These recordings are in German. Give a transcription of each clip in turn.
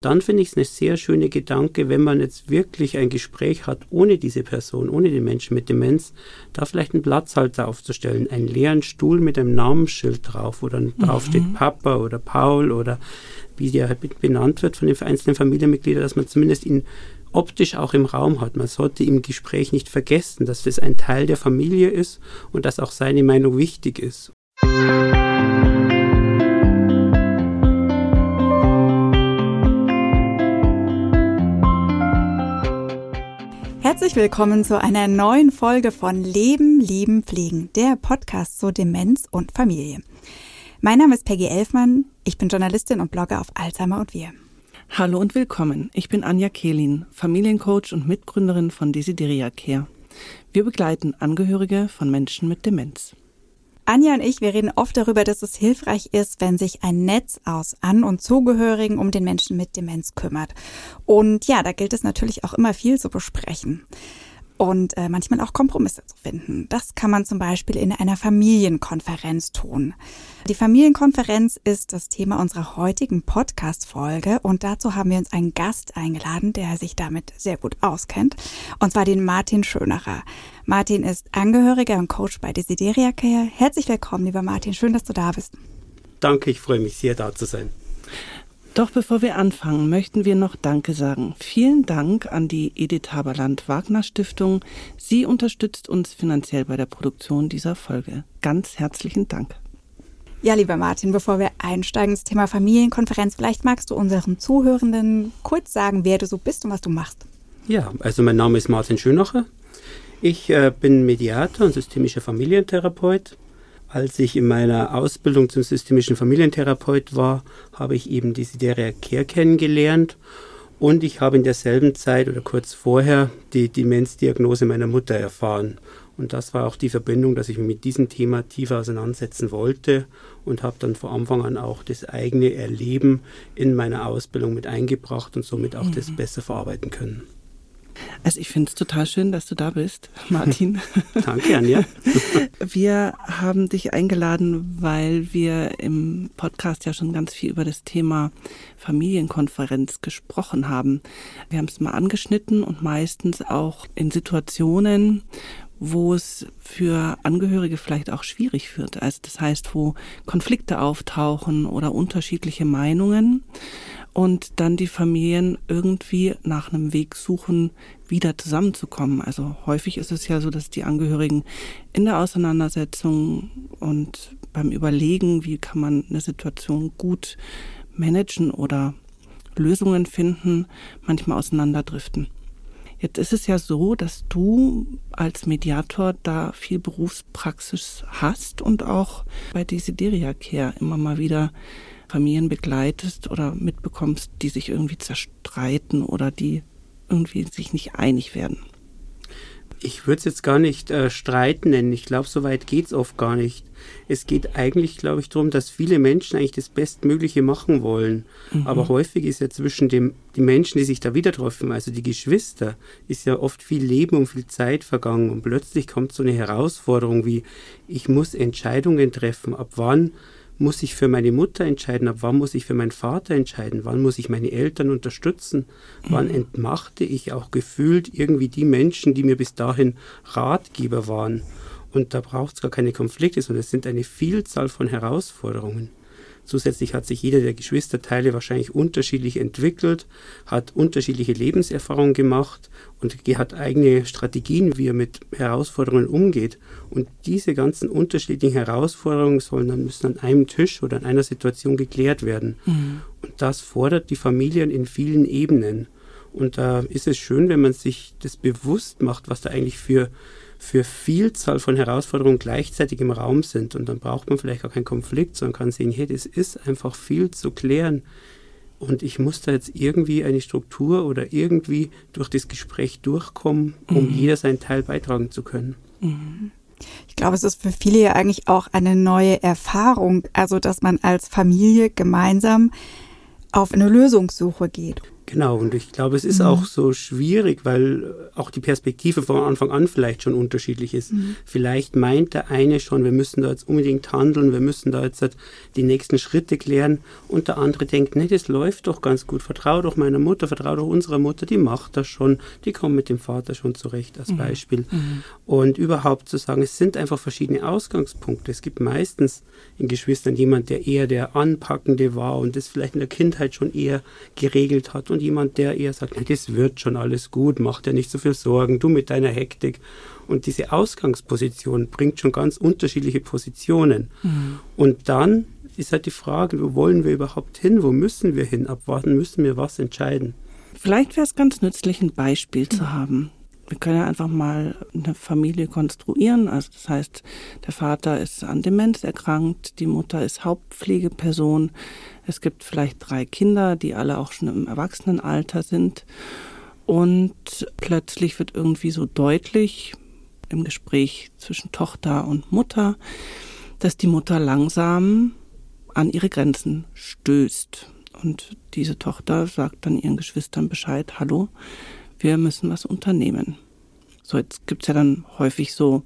dann finde ich es eine sehr schöne Gedanke, wenn man jetzt wirklich ein Gespräch hat ohne diese Person, ohne den Menschen mit Demenz, da vielleicht einen Platzhalter aufzustellen, einen leeren Stuhl mit einem Namensschild drauf, wo dann mhm. drauf steht Papa oder Paul oder wie der halt benannt wird von den einzelnen Familienmitgliedern, dass man zumindest ihn optisch auch im Raum hat. Man sollte im Gespräch nicht vergessen, dass das ein Teil der Familie ist und dass auch seine Meinung wichtig ist. Herzlich willkommen zu einer neuen Folge von Leben, Lieben, Pflegen, der Podcast zu Demenz und Familie. Mein Name ist Peggy Elfmann, ich bin Journalistin und Blogger auf Alzheimer und wir. Hallo und willkommen. Ich bin Anja Kehlin, Familiencoach und Mitgründerin von Desideria Care. Wir begleiten Angehörige von Menschen mit Demenz. Anja und ich, wir reden oft darüber, dass es hilfreich ist, wenn sich ein Netz aus An- und Zugehörigen um den Menschen mit Demenz kümmert. Und ja, da gilt es natürlich auch immer viel zu besprechen und äh, manchmal auch Kompromisse zu finden. Das kann man zum Beispiel in einer Familienkonferenz tun. Die Familienkonferenz ist das Thema unserer heutigen Podcast-Folge und dazu haben wir uns einen Gast eingeladen, der sich damit sehr gut auskennt, und zwar den Martin Schönacher. Martin ist Angehöriger und Coach bei Desideria Care. Herzlich willkommen, lieber Martin. Schön, dass du da bist. Danke, ich freue mich sehr, da zu sein. Doch bevor wir anfangen, möchten wir noch Danke sagen. Vielen Dank an die Edith Haberland Wagner Stiftung. Sie unterstützt uns finanziell bei der Produktion dieser Folge. Ganz herzlichen Dank. Ja, lieber Martin, bevor wir einsteigen ins Thema Familienkonferenz, vielleicht magst du unseren Zuhörenden kurz sagen, wer du so bist und was du machst. Ja, also mein Name ist Martin Schönacher. Ich äh, bin Mediator und systemischer Familientherapeut als ich in meiner Ausbildung zum systemischen Familientherapeut war, habe ich eben die Sideria Care kennengelernt und ich habe in derselben Zeit oder kurz vorher die Demenzdiagnose meiner Mutter erfahren. Und das war auch die Verbindung, dass ich mich mit diesem Thema tiefer auseinandersetzen wollte und habe dann von Anfang an auch das eigene Erleben in meiner Ausbildung mit eingebracht und somit auch mhm. das besser verarbeiten können. Also ich finde es total schön, dass du da bist, Martin. Danke, Anja. Wir haben dich eingeladen, weil wir im Podcast ja schon ganz viel über das Thema Familienkonferenz gesprochen haben. Wir haben es mal angeschnitten und meistens auch in Situationen, wo es für Angehörige vielleicht auch schwierig wird. Also das heißt, wo Konflikte auftauchen oder unterschiedliche Meinungen und dann die Familien irgendwie nach einem Weg suchen, wieder zusammenzukommen. Also häufig ist es ja so, dass die Angehörigen in der Auseinandersetzung und beim Überlegen, wie kann man eine Situation gut managen oder Lösungen finden, manchmal auseinanderdriften. Jetzt ist es ja so, dass du als Mediator da viel Berufspraxis hast und auch bei Desideria Care immer mal wieder Familien begleitest oder mitbekommst, die sich irgendwie zerstreiten oder die irgendwie sich nicht einig werden? Ich würde es jetzt gar nicht äh, streiten nennen. Ich glaube, so weit geht es oft gar nicht. Es geht eigentlich, glaube ich, darum, dass viele Menschen eigentlich das Bestmögliche machen wollen. Mhm. Aber häufig ist ja zwischen dem, die Menschen, die sich da wieder treffen, also die Geschwister, ist ja oft viel Leben und viel Zeit vergangen. Und plötzlich kommt so eine Herausforderung wie, ich muss Entscheidungen treffen. Ab wann muss ich für meine Mutter entscheiden, ab wann muss ich für meinen Vater entscheiden, wann muss ich meine Eltern unterstützen, wann entmachte ich auch gefühlt irgendwie die Menschen, die mir bis dahin Ratgeber waren. Und da braucht es gar keine Konflikte, sondern es sind eine Vielzahl von Herausforderungen. Zusätzlich hat sich jeder der Geschwisterteile wahrscheinlich unterschiedlich entwickelt, hat unterschiedliche Lebenserfahrungen gemacht und hat eigene Strategien, wie er mit Herausforderungen umgeht. Und diese ganzen unterschiedlichen Herausforderungen sollen dann müssen an einem Tisch oder an einer Situation geklärt werden. Mhm. Und das fordert die Familien in vielen Ebenen. Und da ist es schön, wenn man sich das bewusst macht, was da eigentlich für für Vielzahl von Herausforderungen gleichzeitig im Raum sind. Und dann braucht man vielleicht auch keinen Konflikt, sondern kann sehen, hey, das ist einfach viel zu klären. Und ich muss da jetzt irgendwie eine Struktur oder irgendwie durch das Gespräch durchkommen, um mhm. jeder seinen Teil beitragen zu können. Mhm. Ich glaube, es ist für viele ja eigentlich auch eine neue Erfahrung, also dass man als Familie gemeinsam auf eine Lösungssuche geht. Genau, und ich glaube, es ist mhm. auch so schwierig, weil auch die Perspektive von Anfang an vielleicht schon unterschiedlich ist. Mhm. Vielleicht meint der eine schon, wir müssen da jetzt unbedingt handeln, wir müssen da jetzt die nächsten Schritte klären und der andere denkt, nee, das läuft doch ganz gut, vertrau doch meiner Mutter, vertrau doch unserer Mutter, die macht das schon, die kommt mit dem Vater schon zurecht als mhm. Beispiel. Mhm. Und überhaupt zu sagen, es sind einfach verschiedene Ausgangspunkte. Es gibt meistens in Geschwistern jemand, der eher der Anpackende war und das vielleicht in der Kindheit schon eher geregelt hat und und jemand, der eher sagt, das wird schon alles gut, mach dir nicht so viel Sorgen, du mit deiner Hektik. Und diese Ausgangsposition bringt schon ganz unterschiedliche Positionen. Mhm. Und dann ist halt die Frage, wo wollen wir überhaupt hin, wo müssen wir hin, ab wann müssen wir was entscheiden. Vielleicht wäre es ganz nützlich, ein Beispiel zu haben. Wir können ja einfach mal eine Familie konstruieren. Also das heißt, der Vater ist an Demenz erkrankt, die Mutter ist Hauptpflegeperson. Es gibt vielleicht drei Kinder, die alle auch schon im Erwachsenenalter sind. Und plötzlich wird irgendwie so deutlich im Gespräch zwischen Tochter und Mutter, dass die Mutter langsam an ihre Grenzen stößt. Und diese Tochter sagt dann ihren Geschwistern Bescheid, hallo, wir müssen was unternehmen. So, jetzt gibt's ja dann häufig so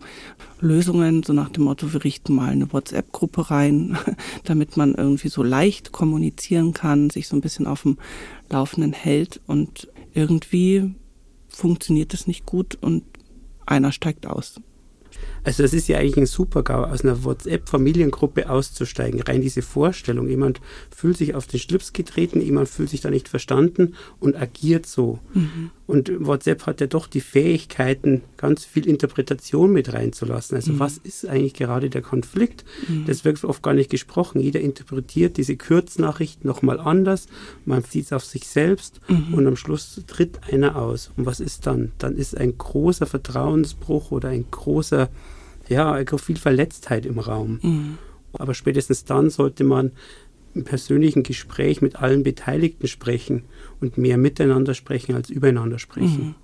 Lösungen, so nach dem Motto, wir richten mal eine WhatsApp-Gruppe rein, damit man irgendwie so leicht kommunizieren kann, sich so ein bisschen auf dem Laufenden hält und irgendwie funktioniert es nicht gut und einer steigt aus. Also das ist ja eigentlich ein super GAU, aus einer WhatsApp-Familiengruppe auszusteigen. Rein diese Vorstellung, jemand fühlt sich auf den Schlips getreten, jemand fühlt sich da nicht verstanden und agiert so. Mhm. Und WhatsApp hat ja doch die Fähigkeiten, ganz viel Interpretation mit reinzulassen. Also mhm. was ist eigentlich gerade der Konflikt? Mhm. Das wird oft gar nicht gesprochen. Jeder interpretiert diese Kurznachricht nochmal anders. Man sieht es auf sich selbst mhm. und am Schluss tritt einer aus. Und was ist dann? Dann ist ein großer Vertrauensbruch oder ein großer ja, viel Verletztheit im Raum. Mhm. Aber spätestens dann sollte man im persönlichen Gespräch mit allen Beteiligten sprechen und mehr miteinander sprechen als übereinander sprechen. Mhm.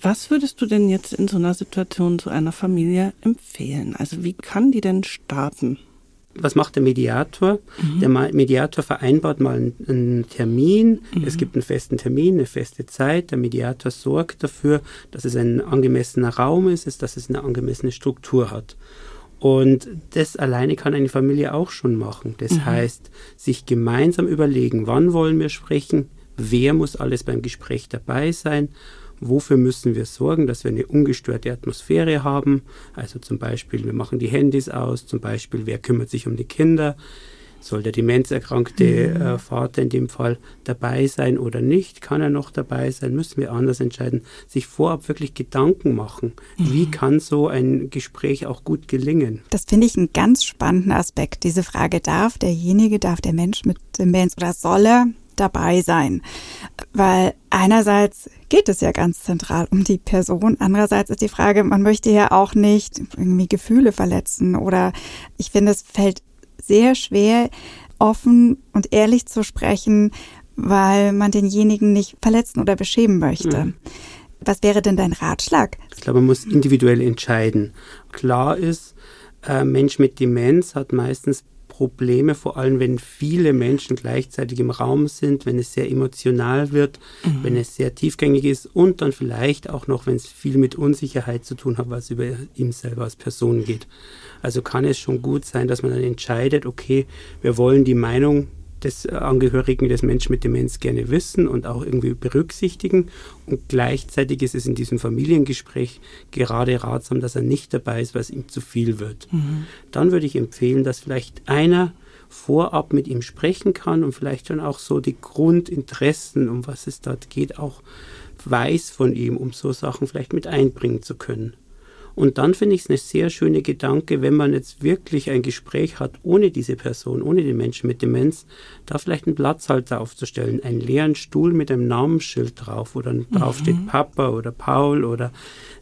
Was würdest du denn jetzt in so einer Situation zu einer Familie empfehlen? Also wie kann die denn starten? Was macht der Mediator? Mhm. Der Mediator vereinbart mal einen, Termin. Mhm. Es gibt einen festen Termin, eine feste Zeit. Der Mediator sorgt dafür, dass es ein angemessener Raum ist, dass es eine angemessene Struktur hat. Und das alleine kann eine Familie auch schon machen. Das mhm. heißt, sich gemeinsam überlegen, wann wollen wir sprechen, wer muss alles beim Gespräch dabei sein wofür müssen wir sorgen, dass wir eine ungestörte Atmosphäre haben. Also zum Beispiel, wir machen die Handys aus, zum Beispiel, wer kümmert sich um die Kinder. Soll der demenzerkrankte mhm. äh, Vater in dem Fall dabei sein oder nicht? Kann er noch dabei sein? Müssen wir anders entscheiden? Sich vorab wirklich Gedanken machen. Mhm. Wie kann so ein Gespräch auch gut gelingen? Das finde ich einen ganz spannenden Aspekt. Diese Frage, darf derjenige, darf der Mensch mit Demenz oder soll er dabei sein. Weil einerseits geht es ja ganz zentral um die Person, andererseits ist die Frage, man möchte ja auch nicht irgendwie Gefühle verletzen oder ich finde, es fällt sehr schwer, offen und ehrlich zu sprechen, weil man denjenigen nicht verletzen oder beschämen möchte. Mhm. Was wäre denn dein Ratschlag? Ich glaube, man muss individuell entscheiden. Klar ist, ein Mensch mit Demenz hat meistens Probleme, vor allem wenn viele Menschen gleichzeitig im Raum sind, wenn es sehr emotional wird, mhm. wenn es sehr tiefgängig ist und dann vielleicht auch noch, wenn es viel mit Unsicherheit zu tun hat, was über ihm selber als Person geht. Also kann es schon gut sein, dass man dann entscheidet, okay, wir wollen die Meinung des Angehörigen des Menschen mit Demenz gerne wissen und auch irgendwie berücksichtigen. Und gleichzeitig ist es in diesem Familiengespräch gerade ratsam, dass er nicht dabei ist, was ihm zu viel wird. Mhm. Dann würde ich empfehlen, dass vielleicht einer vorab mit ihm sprechen kann und vielleicht schon auch so die Grundinteressen, um was es dort geht, auch weiß von ihm, um so Sachen vielleicht mit einbringen zu können. Und dann finde ich es eine sehr schöne Gedanke, wenn man jetzt wirklich ein Gespräch hat ohne diese Person, ohne den Menschen mit Demenz, da vielleicht einen Platzhalter aufzustellen, einen leeren Stuhl mit einem Namensschild drauf, wo dann mhm. drauf steht Papa oder Paul oder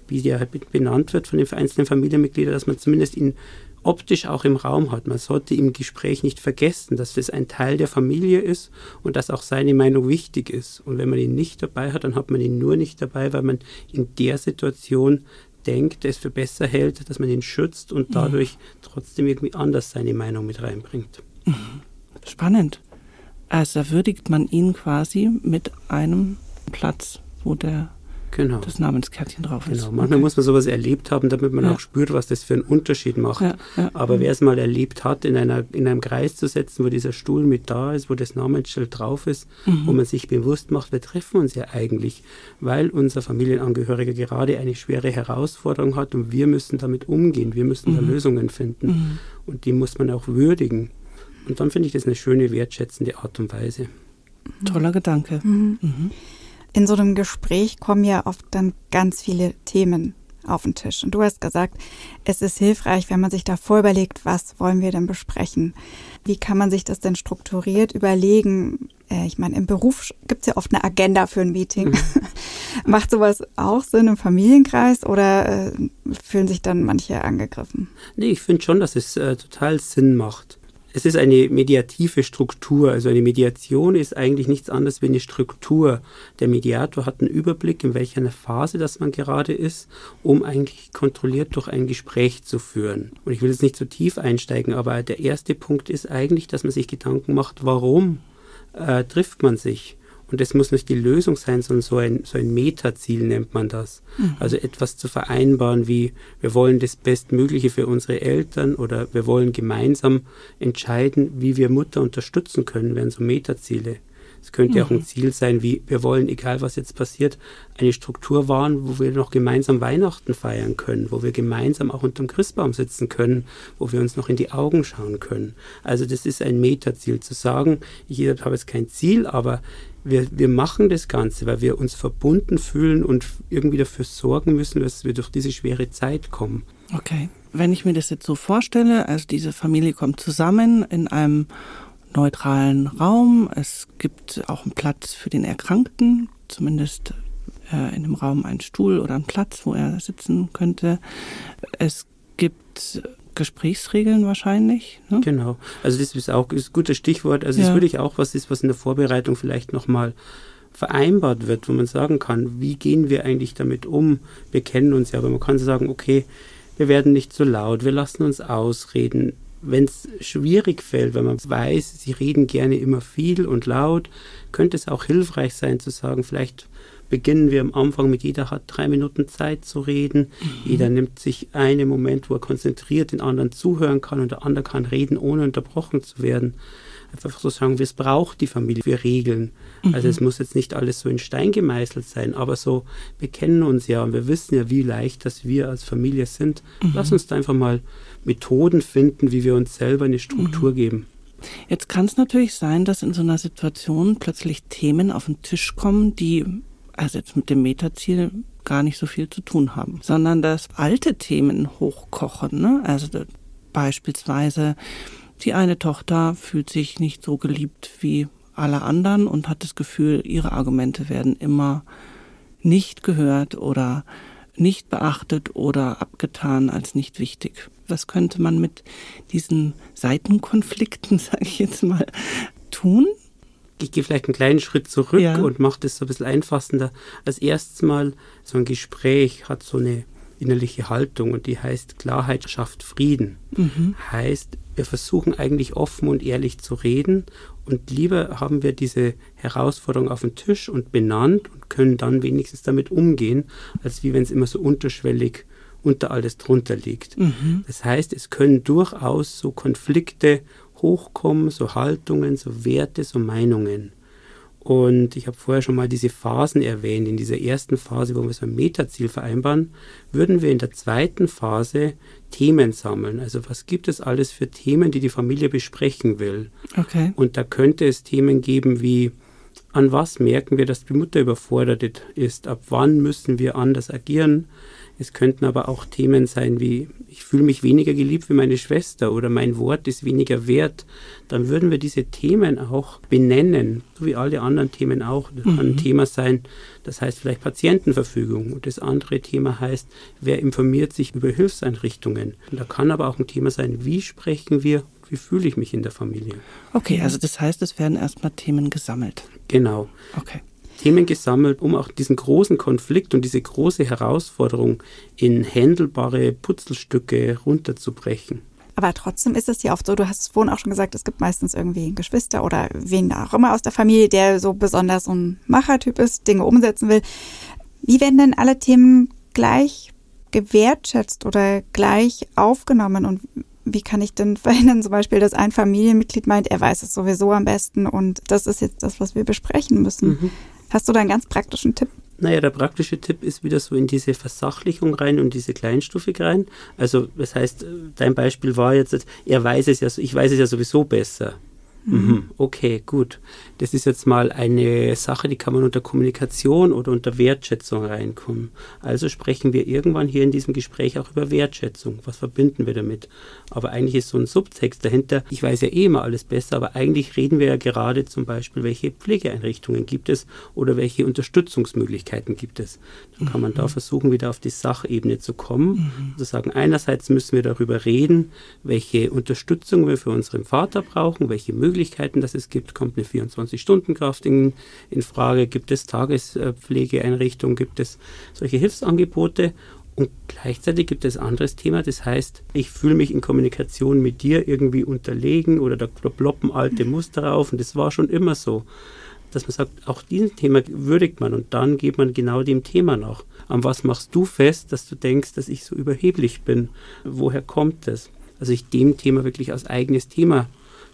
wie der halt benannt wird von den einzelnen Familienmitgliedern, dass man zumindest ihn optisch auch im Raum hat. Man sollte im Gespräch nicht vergessen, dass das ein Teil der Familie ist und dass auch seine Meinung wichtig ist. Und wenn man ihn nicht dabei hat, dann hat man ihn nur nicht dabei, weil man in der Situation denkt, es für besser hält, dass man ihn schützt und mhm. dadurch trotzdem irgendwie anders seine Meinung mit reinbringt. Mhm. Spannend. Also da würdigt man ihn quasi mit einem Platz, wo der Genau. das Namenskärtchen drauf ist. Genau. Manchmal muss man sowas erlebt haben, damit man Ja. auch spürt, was das für einen Unterschied macht. Ja, ja. Aber wer es mal erlebt hat, in, einer, in einem Kreis zu setzen, wo dieser Stuhl mit da ist, wo das Namensschild drauf ist, Mhm. wo man sich bewusst macht, wir treffen uns ja eigentlich, weil unser Familienangehöriger gerade eine schwere Herausforderung hat und wir müssen damit umgehen, wir müssen da Lösungen finden Mhm. und die muss man auch würdigen. Und dann finde ich das eine schöne, wertschätzende Art und Weise. Toller Gedanke. Mhm. In so einem Gespräch kommen ja oft dann ganz viele Themen auf den Tisch. Und du hast gesagt, es ist hilfreich, wenn man sich davor überlegt, was wollen wir denn besprechen? Wie kann man sich das denn strukturiert überlegen? Äh, Ich meine, im Beruf gibt es ja oft eine Agenda für ein Meeting. Macht sowas auch Sinn im Familienkreis oder äh, fühlen sich dann manche angegriffen? Nee, ich finde schon, dass es äh, total Sinn macht. Es ist eine mediative Struktur. Also eine Mediation ist eigentlich nichts anderes wie eine Struktur. Der Mediator hat einen Überblick, in welcher Phase das man gerade ist, um eigentlich kontrolliert durch ein Gespräch zu führen. Und ich will jetzt nicht zu tief einsteigen, aber der erste Punkt ist eigentlich, dass man sich Gedanken macht, warum äh, trifft man sich? Und das muss nicht die Lösung sein, sondern so ein, so ein Metaziel nennt man das. Also etwas zu vereinbaren wie, wir wollen das Bestmögliche für unsere Eltern oder wir wollen gemeinsam entscheiden, wie wir Mutter unterstützen können, wären so Metaziele. Es könnte auch ein Ziel sein, wie wir wollen, egal was jetzt passiert, eine Struktur wahren, wo wir noch gemeinsam Weihnachten feiern können, wo wir gemeinsam auch unterm Christbaum sitzen können, wo wir uns noch in die Augen schauen können. Also das ist ein Metaziel zu sagen, ich habe jetzt kein Ziel, aber wir, wir machen das Ganze, weil wir uns verbunden fühlen und irgendwie dafür sorgen müssen, dass wir durch diese schwere Zeit kommen. Okay. Wenn ich mir das jetzt so vorstelle, also diese Familie kommt zusammen in einem neutralen Raum. Es gibt auch einen Platz für den Erkrankten, zumindest äh, in dem Raum einen Stuhl oder einen Platz, wo er sitzen könnte. Es gibt Gesprächsregeln wahrscheinlich. Ne? Genau. Also das ist auch ist ein gutes Stichwort. Also Ja. das würde ich auch was ist, was in der Vorbereitung vielleicht nochmal vereinbart wird, wo man sagen kann, wie gehen wir eigentlich damit um? Wir kennen uns ja, aber man kann sagen, okay, wir werden nicht so laut, wir lassen uns ausreden. Wenn es schwierig fällt, wenn man weiß, sie reden gerne immer viel und laut, könnte es auch hilfreich sein zu sagen, vielleicht beginnen wir am Anfang mit jeder hat drei Minuten Zeit zu reden. Jeder nimmt sich einen Moment, wo er konzentriert den anderen zuhören kann und der andere kann reden, ohne unterbrochen zu werden. Einfach so sagen, es braucht die Familie für Regeln. Also es muss jetzt nicht alles so in Stein gemeißelt sein, aber so, wir kennen uns ja und wir wissen ja, wie leicht das wir als Familie sind. Lass uns da einfach mal Methoden finden, wie wir uns selber eine Struktur geben. Jetzt kann es natürlich sein, dass in so einer Situation plötzlich Themen auf den Tisch kommen, die also jetzt mit dem Metaziel gar nicht so viel zu tun haben, sondern dass alte Themen hochkochen. Ne? Also beispielsweise die eine Tochter fühlt sich nicht so geliebt wie alle anderen und hat das Gefühl, ihre Argumente werden immer nicht gehört oder nicht beachtet oder abgetan als nicht wichtig. Was könnte man mit diesen Seitenkonflikten, sage ich jetzt mal, tun? Ich gehe vielleicht einen kleinen Schritt zurück Ja. und mache das so ein bisschen einfassender. Als erstes Mal, so ein Gespräch hat so eine innerliche Haltung und die heißt, Klarheit schafft Frieden. Heißt, wir versuchen eigentlich offen und ehrlich zu reden und lieber haben wir diese Herausforderung auf dem Tisch und benannt und können dann wenigstens damit umgehen, als wie wenn es immer so unterschwellig unter alles drunter liegt. Das heißt, es können durchaus so Konflikte hochkommen, so Haltungen, so Werte, so Meinungen. Und ich habe vorher schon mal diese Phasen erwähnt. In dieser ersten Phase, wo wir so ein Metaziel vereinbaren, würden wir in der zweiten Phase Themen sammeln. Also was gibt es alles für Themen, die die Familie besprechen will? Okay. Und da könnte es Themen geben wie, an was merken wir, dass die Mutter überfordert ist? Ab wann müssen wir anders agieren? Es könnten aber auch Themen sein wie, ich fühle mich weniger geliebt wie meine Schwester oder mein Wort ist weniger wert. Dann würden wir diese Themen auch benennen, so wie alle anderen Themen auch. Das kann ein Thema sein, das heißt vielleicht Patientenverfügung. Und das andere Thema heißt, wer informiert sich über Hilfseinrichtungen. Und da kann aber auch ein Thema sein, wie sprechen wir, wie fühle ich mich in der Familie. Okay, also das heißt, es werden erstmal Themen gesammelt. Genau. Okay. Themen gesammelt, um auch diesen großen Konflikt und diese große Herausforderung in händelbare Putzelstücke runterzubrechen. Aber trotzdem ist es ja oft so, du hast es vorhin auch schon gesagt, es gibt meistens irgendwie Geschwister oder wen auch immer aus der Familie, der so besonders so ein Machertyp ist, Dinge umsetzen will. Wie werden denn alle Themen gleich gewertschätzt oder gleich aufgenommen und wie kann ich denn verhindern, zum Beispiel, dass ein Familienmitglied meint, er weiß es sowieso am besten und das ist jetzt das, was wir besprechen müssen. Mhm. Hast du da einen ganz praktischen Tipp? Naja, der praktische Tipp ist wieder so in diese Versachlichung rein und diese Kleinstufig rein. Also, das heißt, dein Beispiel war jetzt, er weiß es ja, ich weiß es ja sowieso besser. Mhm. Okay, gut. Das ist jetzt mal eine Sache, die kann man unter Kommunikation oder unter Wertschätzung reinkommen. Also sprechen wir irgendwann hier in diesem Gespräch auch über Wertschätzung. Was verbinden wir damit? Aber eigentlich ist so ein Subtext dahinter, ich weiß ja eh immer alles besser, aber eigentlich reden wir ja gerade zum Beispiel, welche Pflegeeinrichtungen gibt es oder welche Unterstützungsmöglichkeiten gibt es. Dann kann man da mhm. versuchen, wieder auf die Sachebene zu kommen. Mhm. Zu sagen, einerseits müssen wir darüber reden, welche Unterstützung wir für unseren Vater brauchen, welche Möglichkeiten Möglichkeiten, dass es gibt, kommt eine 24-Stunden-Kraft in, in Frage, gibt es Tagespflegeeinrichtungen, gibt es solche Hilfsangebote und gleichzeitig gibt es ein anderes Thema, das heißt, ich fühle mich in Kommunikation mit dir irgendwie unterlegen oder da ploppen alte Muster auf und das war schon immer so. Dass man sagt, auch dieses Thema würdigt man und dann geht man genau dem Thema nach. An was machst du fest, dass du denkst, dass ich so überheblich bin? Woher kommt das? Also ich dem Thema wirklich als eigenes Thema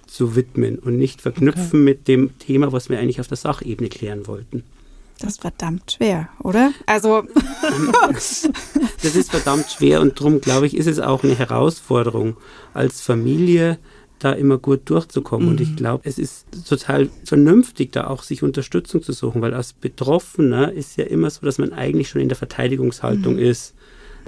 zu widmen und nicht verknüpfen okay. mit dem Thema, was wir eigentlich auf der Sachebene klären wollten. Das ist verdammt schwer, oder? Also. das ist verdammt schwer und darum, glaube ich, ist es auch eine Herausforderung als Familie, da immer gut durchzukommen. Mhm. Und ich mhm. glaube, es ist total vernünftig, da auch sich Unterstützung zu suchen, weil als Betroffener ist ja immer so, dass man eigentlich schon in der Verteidigungshaltung mhm. ist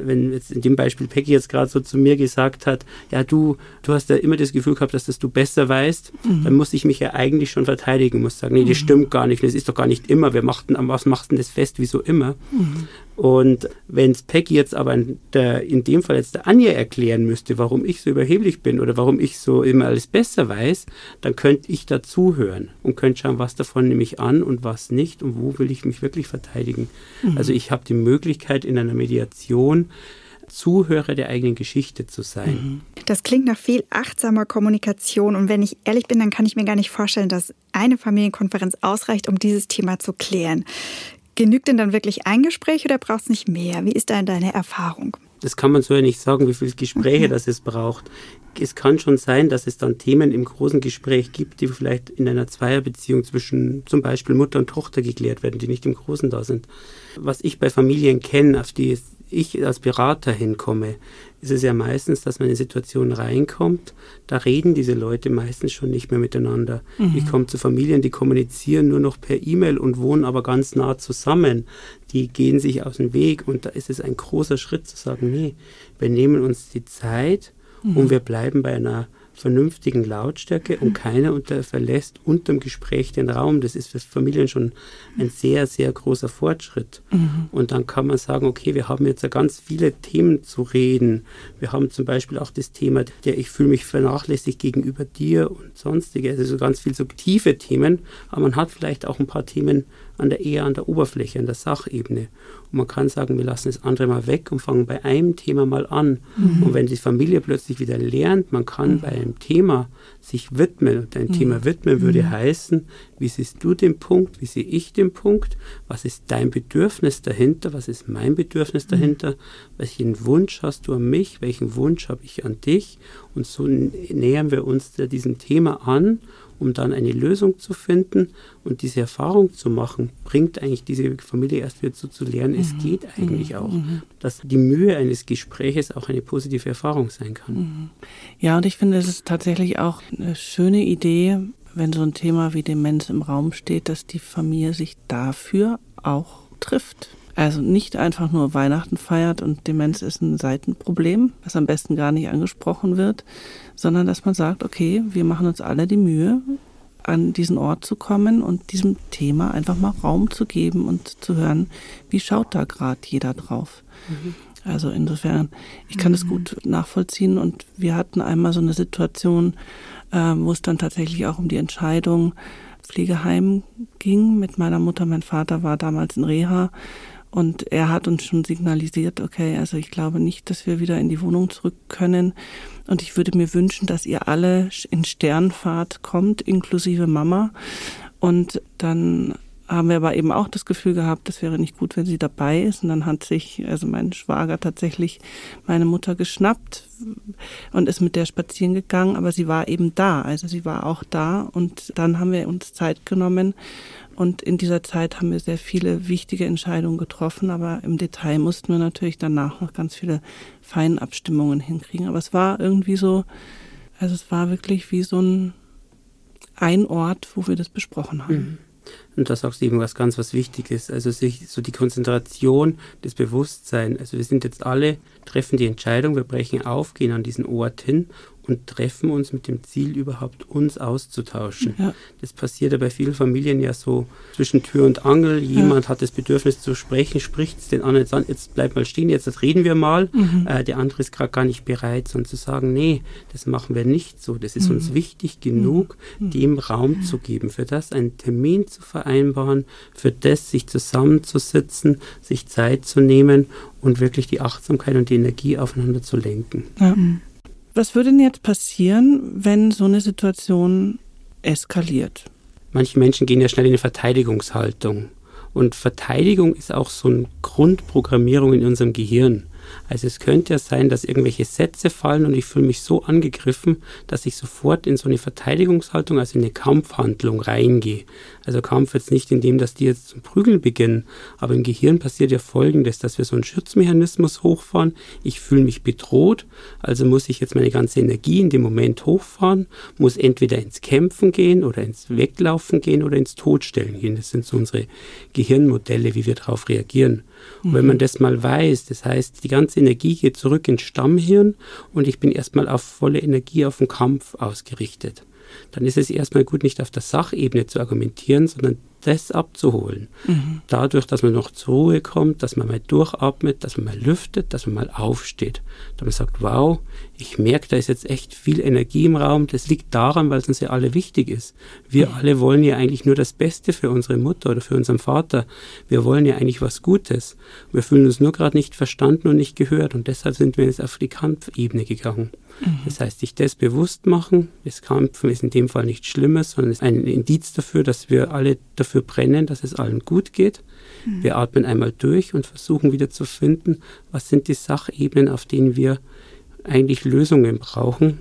wenn jetzt in dem Beispiel Peggy jetzt gerade so zu mir gesagt hat, ja, du, du hast ja immer das Gefühl gehabt, dass das du besser weißt, mhm. dann muss ich mich ja eigentlich schon verteidigen, muss sagen, nee, das mhm. stimmt gar nicht, das ist doch gar nicht immer, wir machten, was machst denn das fest, wieso immer? Mhm. Und wenn es Peggy jetzt aber in, der, in, dem Fall jetzt der Anja erklären müsste, warum ich so überheblich bin oder warum ich so immer alles besser weiß, dann könnte ich dazuhören und könnte schauen, was davon nehme ich an und was nicht und wo will ich mich wirklich verteidigen. Mhm. Also ich habe die Möglichkeit in einer Mediation Zuhörer der eigenen Geschichte zu sein. Mhm. Das klingt nach viel achtsamer Kommunikation und wenn ich ehrlich bin, dann kann ich mir gar nicht vorstellen, dass eine Familienkonferenz ausreicht, um dieses Thema zu klären. Genügt denn dann wirklich ein Gespräch oder braucht es nicht mehr? Wie ist da deine Erfahrung? Das kann man so ja nicht sagen, wie viele Gespräche okay. das es braucht. Es kann schon sein, dass es dann Themen im großen Gespräch gibt, die vielleicht in einer Zweierbeziehung zwischen zum Beispiel Mutter und Tochter geklärt werden, die nicht im Großen da sind. Was ich bei Familien kenne, auf die ich als Berater hinkomme, ist es ja meistens, dass man in eine Situation reinkommt, da reden diese Leute meistens schon nicht mehr miteinander. Mhm. Ich komme zu Familien, die kommunizieren nur noch per E-Mail und wohnen aber ganz nah zusammen. Die gehen sich aus dem Weg und da ist es ein großer Schritt zu sagen, nee, wir nehmen uns die Zeit mhm. und wir bleiben bei einer vernünftigen Lautstärke und keiner unter, verlässt unterm Gespräch den Raum. Das ist für Familien schon ein sehr, sehr großer Fortschritt. Mhm. Und dann kann man sagen, okay, wir haben jetzt ja ganz viele Themen zu reden. Wir haben zum Beispiel auch das Thema, der ich fühle mich vernachlässigt gegenüber dir und sonstige, also ganz viel so tiefe Themen, aber man hat vielleicht auch ein paar Themen an der eher an der Oberfläche, an der Sachebene. Und man kann sagen, wir lassen das andere mal weg und fangen bei einem Thema mal an. Mhm. Und wenn die Familie plötzlich wieder lernt, man kann mhm. bei einem Thema sich widmen. Und ein mhm. Thema widmen würde mhm. heißen, wie siehst du den Punkt, wie sehe ich den Punkt, was ist dein Bedürfnis dahinter, was ist mein Bedürfnis mhm. dahinter, welchen Wunsch hast du an mich, welchen Wunsch habe ich an dich. Und so nähern wir uns diesem Thema an um dann eine Lösung zu finden und diese Erfahrung zu machen, bringt eigentlich diese Familie erst wieder zu, zu lernen, mhm. es geht eigentlich mhm. auch, mhm. dass die Mühe eines Gespräches auch eine positive Erfahrung sein kann. Mhm. Ja, und ich finde, es ist tatsächlich auch eine schöne Idee, wenn so ein Thema wie Demenz im Raum steht, dass die Familie sich dafür auch trifft. Also nicht einfach nur Weihnachten feiert und Demenz ist ein Seitenproblem, was am besten gar nicht angesprochen wird, sondern dass man sagt, okay, wir machen uns alle die Mühe, an diesen Ort zu kommen und diesem Thema einfach mal Raum zu geben und zu hören, wie schaut da gerade jeder drauf. Mhm. Also insofern, ich kann es mhm. gut nachvollziehen und wir hatten einmal so eine Situation, äh, wo es dann tatsächlich auch um die Entscheidung Pflegeheim ging mit meiner Mutter. Mein Vater war damals in Reha Und er hat uns schon signalisiert, okay, also ich glaube nicht, dass wir wieder in die Wohnung zurück können. Und ich würde mir wünschen, dass ihr alle in Sternfahrt kommt, inklusive Mama. Und dann haben wir aber eben auch das Gefühl gehabt, das wäre nicht gut, wenn sie dabei ist. Und dann hat sich also mein Schwager tatsächlich meine Mutter geschnappt und ist mit der spazieren gegangen, aber sie war eben da. Also sie war auch da und dann haben wir uns Zeit genommen und in dieser Zeit haben wir sehr viele wichtige Entscheidungen getroffen, aber im Detail mussten wir natürlich danach noch ganz viele Feinabstimmungen hinkriegen. Aber es war irgendwie so, also es war wirklich wie so ein, ein Ort, wo wir das besprochen haben. Mhm. Und da sagst du eben was ganz was Wichtiges. Also sich so die Konzentration, das Bewusstsein. Also wir sind jetzt alle, treffen die Entscheidung, wir brechen auf, gehen an diesen Ort hin und treffen uns mit dem Ziel, überhaupt uns auszutauschen. Ja. Das passiert ja bei vielen Familien ja so zwischen Tür und Angel. Jemand ja. hat das Bedürfnis zu sprechen, spricht es den anderen jetzt an, jetzt bleib mal stehen, jetzt reden wir mal. Mhm. Äh, der andere ist gerade gar nicht bereit, sondern zu sagen, nee, das machen wir nicht so. Das ist mhm. uns wichtig genug, mhm. dem Raum zu geben, für das einen Termin zu vereinbaren, für das sich zusammenzusitzen, sich Zeit zu nehmen und wirklich die Achtsamkeit und die Energie aufeinander zu lenken. Ja. Was würde denn jetzt passieren, wenn so eine Situation eskaliert? Manche Menschen gehen ja schnell in eine Verteidigungshaltung. Und Verteidigung ist auch so eine Grundprogrammierung in unserem Gehirn. Also es könnte ja sein, dass irgendwelche Sätze fallen und ich fühle mich so angegriffen, dass ich sofort in so eine Verteidigungshaltung, also in eine Kampfhandlung reingehe. Also Kampf jetzt nicht in dem, dass die jetzt zum Prügeln beginnen, aber im Gehirn passiert ja Folgendes, dass wir so einen Schutzmechanismus hochfahren. Ich fühle mich bedroht, also muss ich jetzt meine ganze Energie in dem Moment hochfahren, muss entweder ins Kämpfen gehen oder ins Weglaufen gehen oder ins Todstellen gehen. Das sind so unsere Gehirnmodelle, wie wir darauf reagieren. Und wenn man mhm. das mal weiß, das heißt, die ganze Energie geht zurück ins Stammhirn und ich bin erstmal auf volle Energie auf den Kampf ausgerichtet, dann ist es erstmal gut, nicht auf der Sachebene zu argumentieren, sondern das abzuholen. Mhm. Dadurch, dass man noch zur Ruhe kommt, dass man mal durchatmet, dass man mal lüftet, dass man mal aufsteht. Dass man sagt, wow, ich merke, da ist jetzt echt viel Energie im Raum. Das liegt daran, weil es uns ja alle wichtig ist. Wir mhm. alle wollen ja eigentlich nur das Beste für unsere Mutter oder für unseren Vater. Wir wollen ja eigentlich was Gutes. Wir fühlen uns nur gerade nicht verstanden und nicht gehört. Und deshalb sind wir jetzt auf die Kampfebene gegangen. Mhm. Das heißt, sich das bewusst machen. Das Kampfen ist in dem Fall nichts Schlimmes, sondern ist ein Indiz dafür, dass wir alle dafür brennen, dass es allen gut geht. Mhm. Wir atmen einmal durch und versuchen wieder zu finden, was sind die Sachebenen, auf denen wir eigentlich Lösungen brauchen.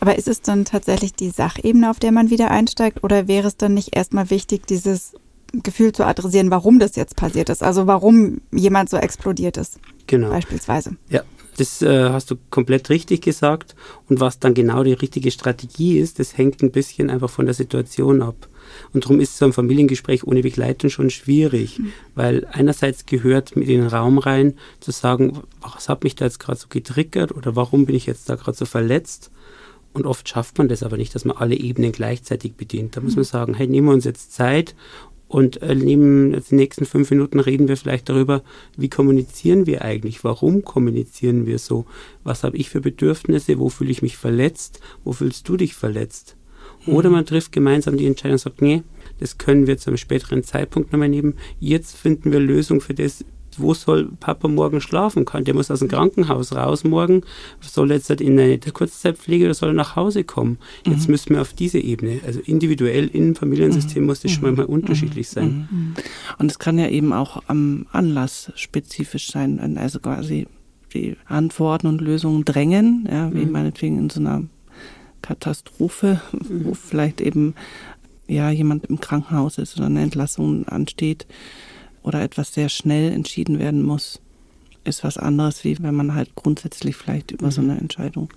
Aber ist es dann tatsächlich die Sachebene, auf der man wieder einsteigt, oder wäre es dann nicht erstmal wichtig, dieses Gefühl zu adressieren, warum das jetzt passiert ist? Also warum jemand so explodiert ist? Genau. Beispielsweise. Ja, das äh, hast du komplett richtig gesagt. Und was dann genau die richtige Strategie ist, das hängt ein bisschen einfach von der Situation ab. Und darum ist so ein Familiengespräch ohne Begleitung schon schwierig, mhm. weil einerseits gehört mit in den Raum rein zu sagen, was hat mich da jetzt gerade so getriggert oder warum bin ich jetzt da gerade so verletzt? Und oft schafft man das aber nicht, dass man alle Ebenen gleichzeitig bedient. Da muss man mhm. sagen, hey, nehmen wir uns jetzt Zeit und äh, neben den nächsten fünf Minuten reden wir vielleicht darüber, wie kommunizieren wir eigentlich, warum kommunizieren wir so, was habe ich für Bedürfnisse, wo fühle ich mich verletzt, wo fühlst du dich verletzt. Oder mhm. man trifft gemeinsam die Entscheidung und sagt, nee, das können wir zu einem späteren Zeitpunkt nochmal nehmen. Jetzt finden wir Lösung für das, wo soll Papa morgen schlafen kann. Der muss aus dem Krankenhaus raus morgen, soll jetzt halt in eine Kurzzeitpflege oder soll er nach Hause kommen. Jetzt mhm. müssen wir auf diese Ebene, also individuell im Familiensystem mhm. muss das schon mal mhm. unterschiedlich sein. Mhm. Und es kann ja eben auch am Anlass spezifisch sein, also quasi die Antworten und Lösungen drängen, ja, wie mhm. meinetwegen in so einer Katastrophe, wo vielleicht eben ja jemand im Krankenhaus ist oder eine Entlassung ansteht oder etwas sehr schnell entschieden werden muss, ist was anderes, wie wenn man halt grundsätzlich vielleicht über so mhm. eine Entscheidung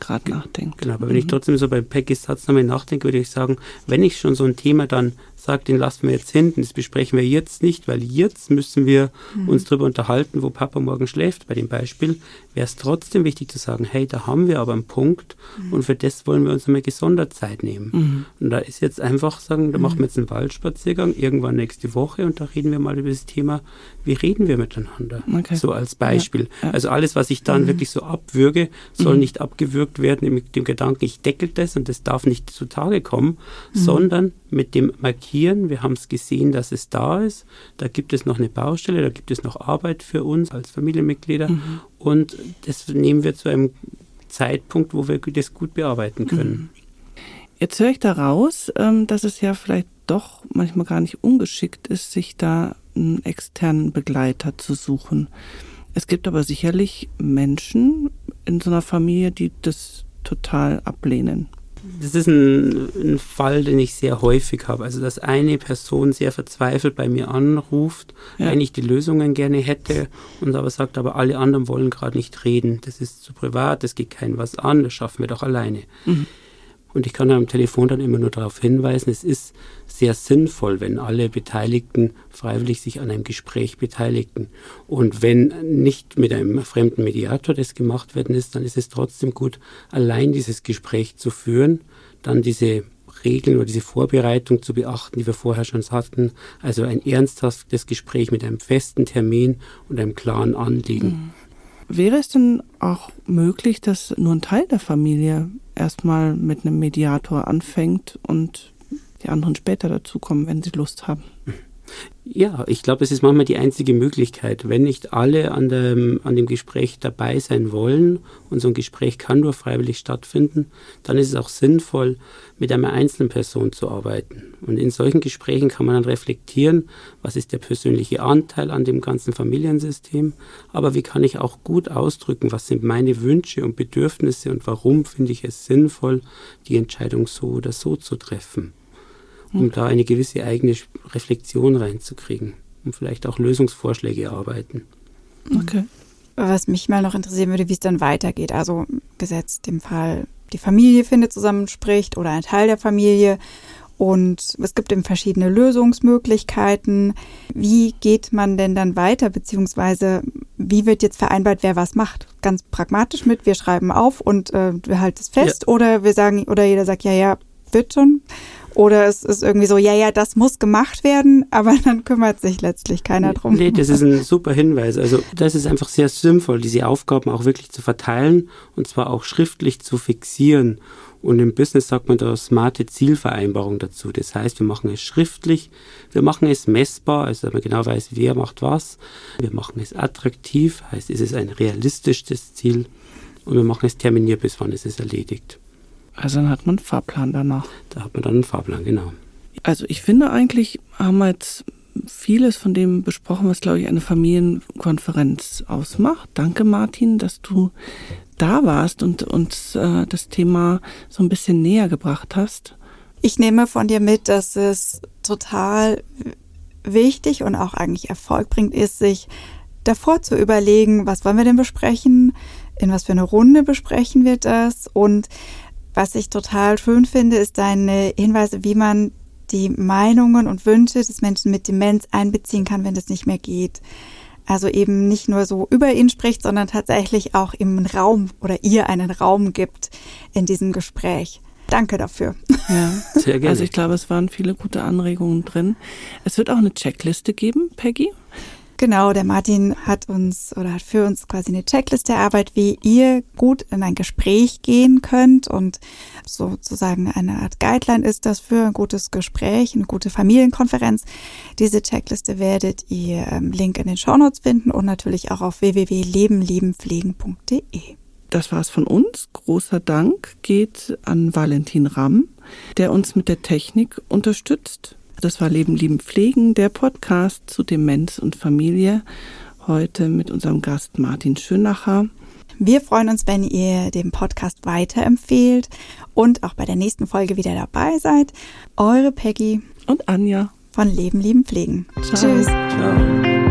gerade nachdenkt. Genau, aber wenn ich mhm. trotzdem so bei Peggys Satz nochmal nachdenke, würde ich sagen, wenn ich schon so ein Thema dann sagt, den lassen wir jetzt hinten, das besprechen wir jetzt nicht, weil jetzt müssen wir mhm. uns darüber unterhalten, wo Papa morgen schläft. Bei dem Beispiel wäre es trotzdem wichtig zu sagen, hey, da haben wir aber einen Punkt mhm. und für das wollen wir uns einmal gesondert Zeit nehmen. Mhm. Und da ist jetzt einfach sagen, da machen wir jetzt einen Waldspaziergang irgendwann nächste Woche und da reden wir mal über das Thema, wie reden wir miteinander? Okay. So als Beispiel. Ja, ja. Also alles, was ich dann mhm. wirklich so abwürge, soll mhm. nicht abgewürgt werden mit dem Gedanken, ich deckel das und das darf nicht zutage kommen, mhm. sondern mit dem Markieren, wir haben es gesehen, dass es da ist. Da gibt es noch eine Baustelle, da gibt es noch Arbeit für uns als Familienmitglieder. Mhm. Und das nehmen wir zu einem Zeitpunkt, wo wir das gut bearbeiten können. Mhm. Jetzt höre ich daraus, ähm, dass es ja vielleicht doch manchmal gar nicht ungeschickt ist, sich da einen externen Begleiter zu suchen. Es gibt aber sicherlich Menschen in so einer Familie, die das total ablehnen. Das ist ein, ein, Fall, den ich sehr häufig habe. Also, dass eine Person sehr verzweifelt bei mir anruft, ja. eigentlich die Lösungen gerne hätte und aber sagt, aber alle anderen wollen gerade nicht reden. Das ist zu privat, das geht keinem was an, das schaffen wir doch alleine. Mhm. Und ich kann am Telefon dann immer nur darauf hinweisen, es ist sehr sinnvoll, wenn alle Beteiligten freiwillig sich an einem Gespräch beteiligen. Und wenn nicht mit einem fremden Mediator das gemacht werden ist, dann ist es trotzdem gut, allein dieses Gespräch zu führen, dann diese Regeln oder diese Vorbereitung zu beachten, die wir vorher schon hatten. Also ein ernsthaftes Gespräch mit einem festen Termin und einem klaren Anliegen. Mhm. Wäre es denn auch möglich, dass nur ein Teil der Familie erstmal mit einem Mediator anfängt und die anderen später dazukommen, wenn sie Lust haben? Ja, ich glaube, es ist manchmal die einzige Möglichkeit. Wenn nicht alle an dem, an dem Gespräch dabei sein wollen und so ein Gespräch kann nur freiwillig stattfinden, dann ist es auch sinnvoll, mit einer einzelnen Person zu arbeiten. Und in solchen Gesprächen kann man dann reflektieren, was ist der persönliche Anteil an dem ganzen Familiensystem, aber wie kann ich auch gut ausdrücken, was sind meine Wünsche und Bedürfnisse und warum finde ich es sinnvoll, die Entscheidung so oder so zu treffen um da eine gewisse eigene Reflexion reinzukriegen und vielleicht auch Lösungsvorschläge erarbeiten. Okay. Was mich mal noch interessieren würde, wie es dann weitergeht. Also gesetzt dem Fall, die Familie findet zusammen spricht oder ein Teil der Familie und es gibt eben verschiedene Lösungsmöglichkeiten. Wie geht man denn dann weiter, beziehungsweise wie wird jetzt vereinbart, wer was macht? Ganz pragmatisch mit, wir schreiben auf und äh, wir halten es fest ja. oder wir sagen, oder jeder sagt, ja, ja, wird schon. Oder es ist irgendwie so, ja, ja, das muss gemacht werden, aber dann kümmert sich letztlich keiner drum. Nee, das ist ein super Hinweis. Also das ist einfach sehr sinnvoll, diese Aufgaben auch wirklich zu verteilen und zwar auch schriftlich zu fixieren. Und im Business sagt man da smarte Zielvereinbarung dazu. Das heißt, wir machen es schriftlich, wir machen es messbar, also dass man genau weiß, wer macht was. Wir machen es attraktiv, heißt, ist es ein realistisches Ziel. Und wir machen es terminiert, bis wann ist es erledigt. Also dann hat man einen Fahrplan danach. Da hat man dann einen Fahrplan, genau. Also ich finde eigentlich, haben wir jetzt vieles von dem besprochen, was, glaube ich, eine Familienkonferenz ausmacht. Danke, Martin, dass du da warst und uns äh, das Thema so ein bisschen näher gebracht hast. Ich nehme von dir mit, dass es total wichtig und auch eigentlich Erfolg bringt, ist, sich davor zu überlegen, was wollen wir denn besprechen, in was für eine Runde besprechen wir das und was ich total schön finde, ist deine Hinweise, wie man die Meinungen und Wünsche des Menschen mit Demenz einbeziehen kann, wenn das nicht mehr geht. Also eben nicht nur so über ihn spricht, sondern tatsächlich auch im Raum oder ihr einen Raum gibt in diesem Gespräch. Danke dafür. Ja, sehr gerne. Also ich glaube, es waren viele gute Anregungen drin. Es wird auch eine Checkliste geben, Peggy. Genau, der Martin hat uns oder hat für uns quasi eine Checkliste erarbeitet, wie ihr gut in ein Gespräch gehen könnt und sozusagen eine Art Guideline ist das für ein gutes Gespräch, eine gute Familienkonferenz. Diese Checkliste werdet ihr im Link in den Shownotes finden und natürlich auch auf www.lebenliebenpflegen.de. Das war's von uns. Großer Dank geht an Valentin Ramm, der uns mit der Technik unterstützt. Das war Leben, Lieben, Pflegen, der Podcast zu Demenz und Familie. Heute mit unserem Gast Martin Schönacher. Wir freuen uns, wenn ihr den Podcast weiterempfehlt und auch bei der nächsten Folge wieder dabei seid. Eure Peggy und Anja von Leben, Lieben, Pflegen. Ciao. Tschüss. Ciao.